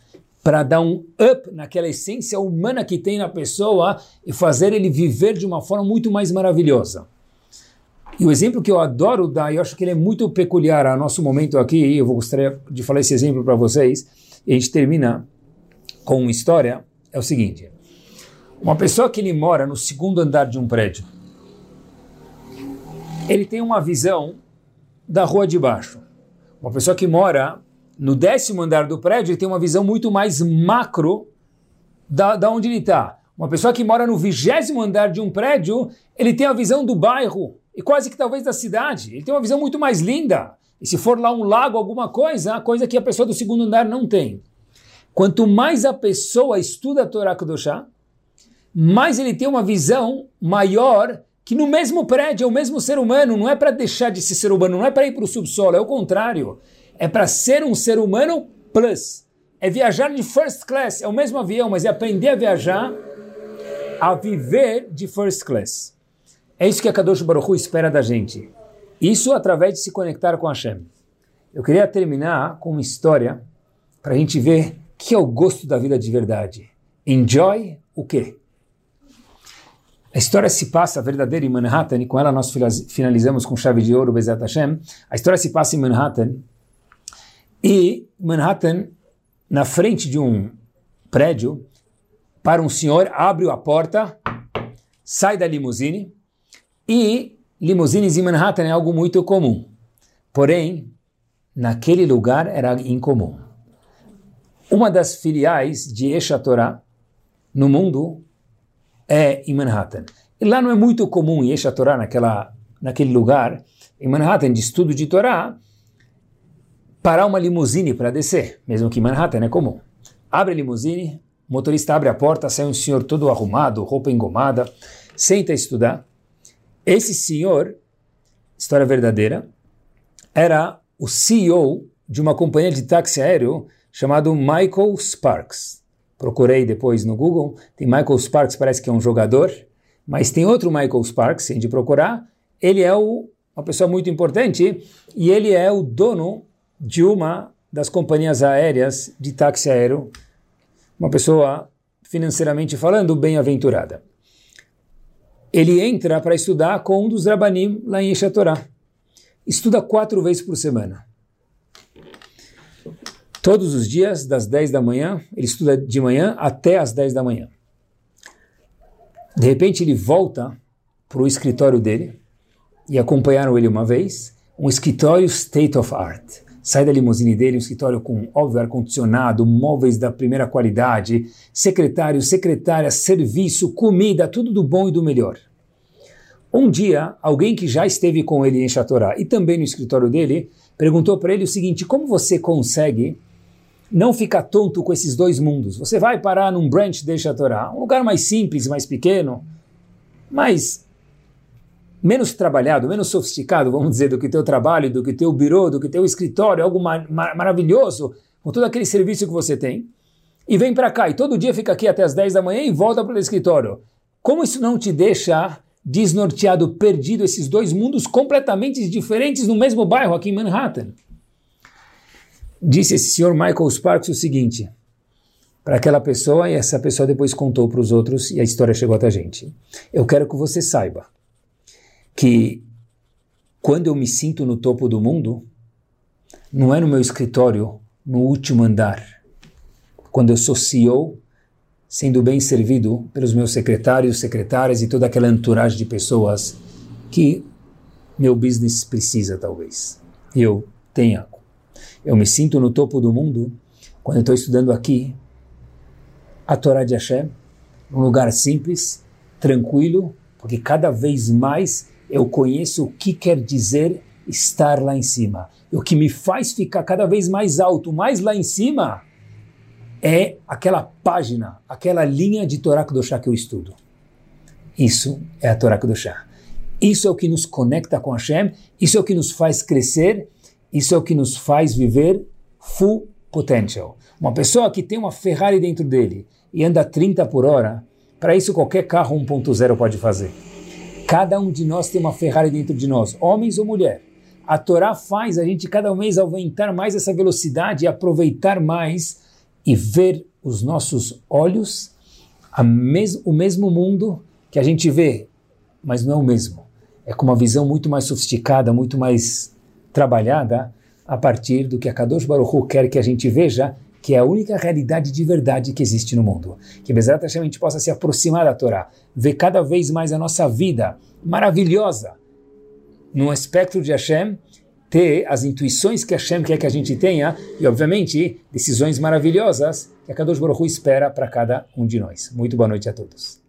para dar um up naquela essência humana que tem na pessoa e fazer ele viver de uma forma muito mais maravilhosa. E o exemplo que eu adoro dar, e eu acho que ele é muito peculiar ao nosso momento aqui, eu vou gostaria de falar esse exemplo para vocês, e a gente termina com uma história, é o seguinte. Uma pessoa que ele mora no segundo andar de um prédio, ele tem uma visão da rua de baixo. Uma pessoa que mora no décimo andar do prédio tem uma visão muito mais macro da, da onde ele está. Uma pessoa que mora no vigésimo andar de um prédio, ele tem a visão do bairro e quase que talvez da cidade. Ele tem uma visão muito mais linda. E se for lá um lago, alguma coisa, coisa que a pessoa do segundo andar não tem. Quanto mais a pessoa estuda a Torá Kedoshá, mais ele tem uma visão maior que no mesmo prédio é o mesmo ser humano, não é para deixar de ser ser humano, não é para ir para o subsolo, é o contrário. É para ser um ser humano plus. É viajar de first class, é o mesmo avião, mas é aprender a viajar, a viver de first class. É isso que a Kadosh Baruch Hu espera da gente. Isso através de se conectar com Hashem. Eu queria terminar com uma história para a gente ver que é o gosto da vida de verdade. Enjoy o quê? A história se passa verdadeira em Manhattan, e com ela nós finalizamos com chave de ouro, Bezat Hashem. A história se passa em Manhattan, e Manhattan, na frente de um prédio, para um senhor, abre a porta, sai da limusine, e limusines em Manhattan é algo muito comum. Porém, naquele lugar era incomum. Uma das filiais de Esha Torah no mundo é em Manhattan. E lá não é muito comum em Esha Torah, naquela, naquele lugar, em Manhattan, de estudo de Torá, parar uma limusine para descer, mesmo que em Manhattan é comum. Abre a limusine, o motorista abre a porta, sai um senhor todo arrumado, roupa engomada, senta a estudar. Esse senhor, história verdadeira, era o CEO de uma companhia de táxi aéreo chamado Michael Sparks. Procurei depois no Google, tem Michael Sparks, parece que é um jogador, mas tem outro Michael Sparks, se a procurar, ele é o, uma pessoa muito importante e ele é o dono de uma das companhias aéreas de táxi aéreo, uma pessoa financeiramente falando bem-aventurada. Ele entra para estudar com um dos Rabanim lá em Eshatorá. Estuda quatro vezes por semana. Todos os dias, das 10 da manhã, ele estuda de manhã até as 10 da manhã. De repente ele volta para o escritório dele, e acompanharam ele uma vez, um escritório state of art. Sai da limusine dele, um escritório com, óbvio, ar-condicionado, móveis da primeira qualidade, secretário, secretária, serviço, comida, tudo do bom e do melhor. Um dia, alguém que já esteve com ele em Chatorá e também no escritório dele, perguntou para ele o seguinte: como você consegue não ficar tonto com esses dois mundos? Você vai parar num branch de Chatorá, um lugar mais simples, mais pequeno, mais menos trabalhado, menos sofisticado, vamos dizer, do que teu trabalho, do que teu birô, do que teu escritório, algo mar mar maravilhoso, com todo aquele serviço que você tem, e vem para cá e todo dia fica aqui até as 10 da manhã e volta para o escritório. Como isso não te deixa desnorteado, perdido, esses dois mundos completamente diferentes no mesmo bairro aqui em Manhattan? Disse esse senhor Michael Sparks o seguinte para aquela pessoa e essa pessoa depois contou para os outros e a história chegou até a gente. Eu quero que você saiba que quando eu me sinto no topo do mundo, não é no meu escritório, no último andar. Quando eu sou CEO, sendo bem servido pelos meus secretários, secretárias e toda aquela entourage de pessoas que meu business precisa, talvez. Eu tenha. Eu me sinto no topo do mundo quando estou estudando aqui a Torá de Hashem, num lugar simples, tranquilo, porque cada vez mais eu conheço o que quer dizer estar lá em cima. E o que me faz ficar cada vez mais alto, mais lá em cima, é aquela página, aquela linha de Torá Kedoshá que eu estudo. Isso é a Torá Kedoshá. Isso é o que nos conecta com Hashem, isso é o que nos faz crescer, isso é o que nos faz viver full potential. Uma pessoa que tem uma Ferrari dentro dele e anda 30 por hora, para isso qualquer carro 1.0 pode fazer. Cada um de nós tem uma Ferrari dentro de nós, homens ou mulher. A Torá faz a gente cada mês aumentar mais essa velocidade, aproveitar mais e ver os nossos olhos mes o mesmo mundo que a gente vê, mas não é o mesmo. É com uma visão muito mais sofisticada, muito mais trabalhada a partir do que a Kadosh Baruch Hu quer que a gente veja que é a única realidade de verdade que existe no mundo. Que Bezerra Hashem a gente possa se aproximar da Torá, ver cada vez mais a nossa vida maravilhosa no espectro de Hashem, ter as intuições que Hashem quer que a gente tenha e, obviamente, decisões maravilhosas que a Kadosh Baruch Hu espera para cada um de nós. Muito boa noite a todos.